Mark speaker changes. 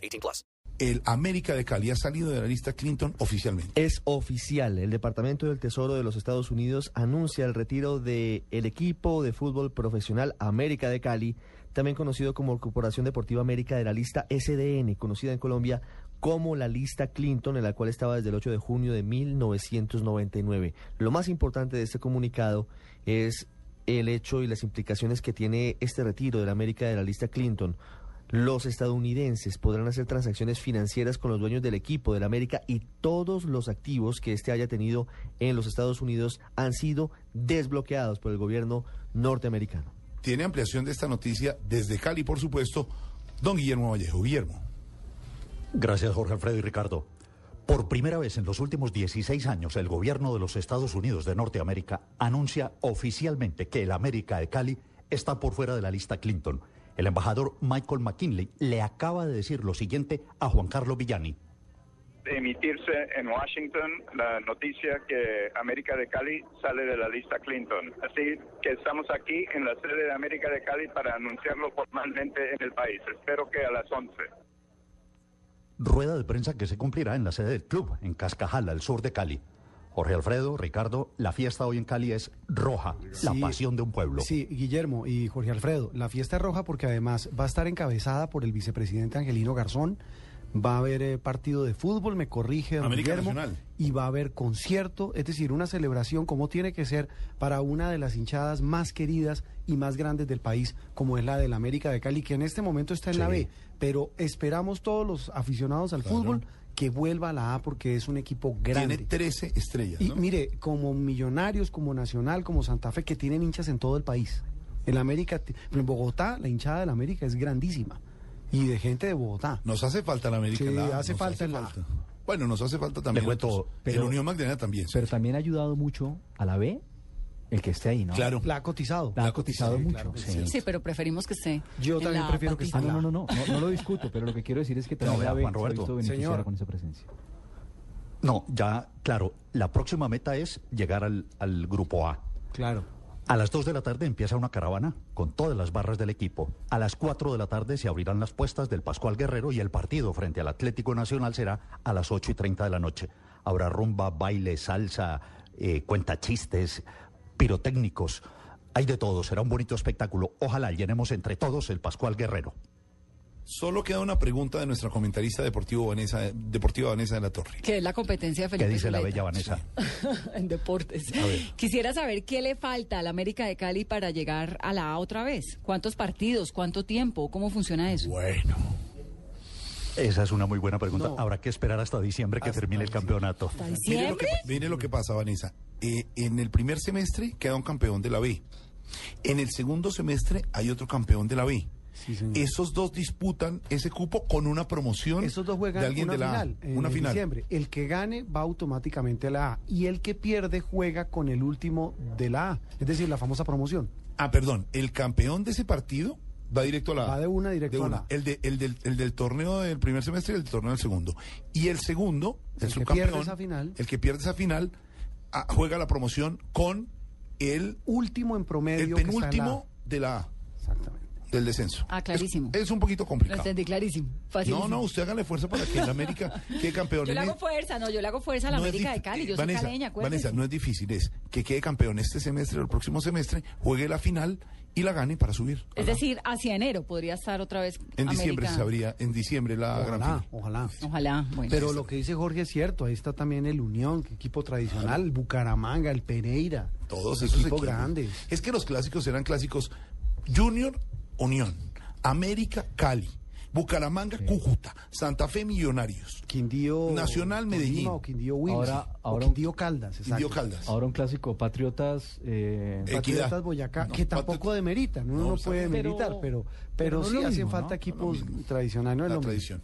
Speaker 1: 18 plus.
Speaker 2: El América de Cali ha salido de la lista Clinton oficialmente.
Speaker 3: Es oficial. El Departamento del Tesoro de los Estados Unidos anuncia el retiro del el equipo de fútbol profesional América de Cali, también conocido como Corporación Deportiva América de la lista SDN, conocida en Colombia como la lista Clinton, en la cual estaba desde el 8 de junio de 1999. Lo más importante de este comunicado es el hecho y las implicaciones que tiene este retiro de la América de la lista Clinton. Los estadounidenses podrán hacer transacciones financieras con los dueños del equipo de la América y todos los activos que éste haya tenido en los Estados Unidos han sido desbloqueados por el gobierno norteamericano.
Speaker 2: Tiene ampliación de esta noticia desde Cali, por supuesto, don Guillermo Vallejo. Guillermo.
Speaker 4: Gracias, Jorge Alfredo y Ricardo. Por primera vez en los últimos 16 años, el gobierno de los Estados Unidos de Norteamérica anuncia oficialmente que el América de Cali está por fuera de la lista Clinton. El embajador Michael McKinley le acaba de decir lo siguiente a Juan Carlos Villani.
Speaker 5: De emitirse en Washington la noticia que América de Cali sale de la lista Clinton. Así que estamos aquí en la sede de América de Cali para anunciarlo formalmente en el país. Espero que a las 11
Speaker 4: rueda de prensa que se cumplirá en la sede del club, en Cascajal, al sur de Cali. Jorge Alfredo, Ricardo, la fiesta hoy en Cali es roja, la pasión de un pueblo.
Speaker 6: Sí, Guillermo y Jorge Alfredo, la fiesta es roja porque además va a estar encabezada por el vicepresidente Angelino Garzón, va a haber eh, partido de fútbol, me corrige don
Speaker 2: América
Speaker 6: Guillermo,
Speaker 2: Nacional.
Speaker 6: y va a haber concierto, es decir, una celebración como tiene que ser para una de las hinchadas más queridas y más grandes del país, como es la del América de Cali, que en este momento está en la. B, pero esperamos todos los aficionados al
Speaker 2: Claro.
Speaker 6: fútbol que vuelva a la A porque es un equipo grande.
Speaker 2: Tiene 13 estrellas.
Speaker 6: Y mire, como Millonarios, como Nacional, como Santa Fe, que tienen hinchas en todo el país. El América, en Bogotá, la hinchada del América es grandísima. Y de gente de Bogotá.
Speaker 2: Nos hace falta la América.
Speaker 6: Sí,
Speaker 2: en la A,
Speaker 6: hace falta en la A.
Speaker 2: Bueno, nos hace falta también.
Speaker 4: Le cuento,
Speaker 2: otros.
Speaker 7: pero-
Speaker 2: el Unión Magdalena también.
Speaker 7: Pero también ha ayudado mucho a la B el que esté ahí, ¿no?
Speaker 2: Claro.
Speaker 6: La ha cotizado.
Speaker 7: La ha cotizado
Speaker 2: Sí,
Speaker 7: mucho.
Speaker 2: claro
Speaker 7: sí.
Speaker 8: Sí, pero preferimos que esté.
Speaker 6: Yo
Speaker 8: en
Speaker 6: también
Speaker 8: la
Speaker 6: prefiero que
Speaker 8: patita.
Speaker 7: Ah,
Speaker 6: esté
Speaker 7: no, no, no, no, no lo discuto, pero lo que quiero decir es que también B
Speaker 4: Juan
Speaker 7: se ha
Speaker 4: Roberto.
Speaker 6: Señor.
Speaker 7: con esa presencia.
Speaker 4: No, ya, claro, la próxima meta es llegar al, al grupo A.
Speaker 6: Claro.
Speaker 4: A las 2 de la tarde empieza una caravana con todas las barras del equipo. A las 4 de la tarde se abrirán las puestas del Pascual Guerrero y el partido frente al Atlético Nacional será a las 8 y 30 de la noche. Habrá rumba, baile, salsa, eh, cuentachistes, pirotécnicos. Hay de todo, será un bonito espectáculo. Ojalá llenemos entre todos el Pascual Guerrero.
Speaker 2: Solo queda una pregunta de nuestra comentarista deportivo Vanessa, deportiva Vanessa de la Torre.
Speaker 8: Que es la competencia de Felipe
Speaker 4: ¿Qué dice la bella Vanessa?
Speaker 8: en deportes.
Speaker 2: A ver.
Speaker 8: Quisiera saber qué le falta al América de Cali para llegar a la A otra vez. ¿Cuántos partidos? ¿Cuánto tiempo? ¿Cómo funciona eso?
Speaker 2: Bueno.
Speaker 4: Esa es una muy buena pregunta.
Speaker 6: No.
Speaker 4: Habrá que esperar hasta diciembre que
Speaker 2: Hasta
Speaker 4: termine el campeonato.
Speaker 8: ¿Hasta
Speaker 2: Mire lo, que, mire lo que pasa, Vanessa. Eh, en el primer semestre queda un campeón de la B. En el segundo semestre hay otro campeón de la B.
Speaker 6: Sí.
Speaker 2: Esos dos disputan ese cupo con una promoción
Speaker 6: Esos dos juegan
Speaker 2: de alguien
Speaker 6: una
Speaker 2: de la A.
Speaker 6: final en
Speaker 2: Una
Speaker 6: en
Speaker 2: final.
Speaker 6: diciembre. El que gane va automáticamente a la A. Y el que pierde juega con el último de la A. Es decir, la famosa promoción.
Speaker 2: Ah, perdón. El campeón de ese partido va directo a la A.
Speaker 6: Va de una directo
Speaker 2: De
Speaker 6: a la A.
Speaker 2: El, de- el del, el del torneo del primer semestre y el del torneo del segundo. Y el segundo, el,
Speaker 6: El que
Speaker 2: subcampeón,
Speaker 6: pierde esa final.
Speaker 2: el que pierde esa final, ah, juega la promoción con el,
Speaker 6: Último en promedio.
Speaker 2: el
Speaker 6: que está en la
Speaker 2: penúltimo de la A.
Speaker 6: Exactamente.
Speaker 2: Del descenso.
Speaker 8: Ah, clarísimo.
Speaker 2: Es, es un poquito
Speaker 8: Lo
Speaker 2: complicado.
Speaker 8: entendí clarísimo. Facilísimo.
Speaker 2: No, no, usted hágale fuerza para que el América quede campeón.
Speaker 8: Yo le hago fuerza, no, yo le hago fuerza a la
Speaker 2: no
Speaker 8: América de Cali. Yo
Speaker 2: Vanessa,
Speaker 8: soy caleña.
Speaker 2: Vanessa, no es difícil, es que quede campeón este semestre o el próximo semestre, juegue la final y la gane para subir.
Speaker 8: Es decir, hacia enero podría estar otra vez
Speaker 2: en diciembre se sabría, en diciembre la gran
Speaker 6: Ojalá,
Speaker 2: final.
Speaker 6: ojalá.
Speaker 8: Ojalá, bueno.
Speaker 6: Pero lo que dice Jorge es cierto, ahí está también el Unión, que equipo tradicional, el Bucaramanga, el Pereira.
Speaker 2: Todos esos
Speaker 6: equipos
Speaker 2: equipos.
Speaker 6: grandes.
Speaker 2: Es que los clásicos eran clásicos Junior, Unión, América, Cali, Bucaramanga, Cúcuta, Santa Fe, Millonarios,
Speaker 6: Quindío
Speaker 2: Nacional, Medellín.
Speaker 6: o Quindío Wilson.
Speaker 7: Ahora-
Speaker 6: o Quindío Caldas, exacto.
Speaker 2: Indio Caldas.
Speaker 7: Ahora un clásico, Patriotas. Eh,
Speaker 6: Patriotas
Speaker 2: Equidad.
Speaker 6: Boyacá,
Speaker 2: No,
Speaker 6: que tampoco demeritan, uno
Speaker 2: No,
Speaker 6: no, puede demeritar,
Speaker 7: Pero-
Speaker 6: pero, pero, sí hacen falta
Speaker 7: ¿no?
Speaker 6: equipos tradicionales, no es
Speaker 2: la
Speaker 6: lo mismo.
Speaker 2: tradición.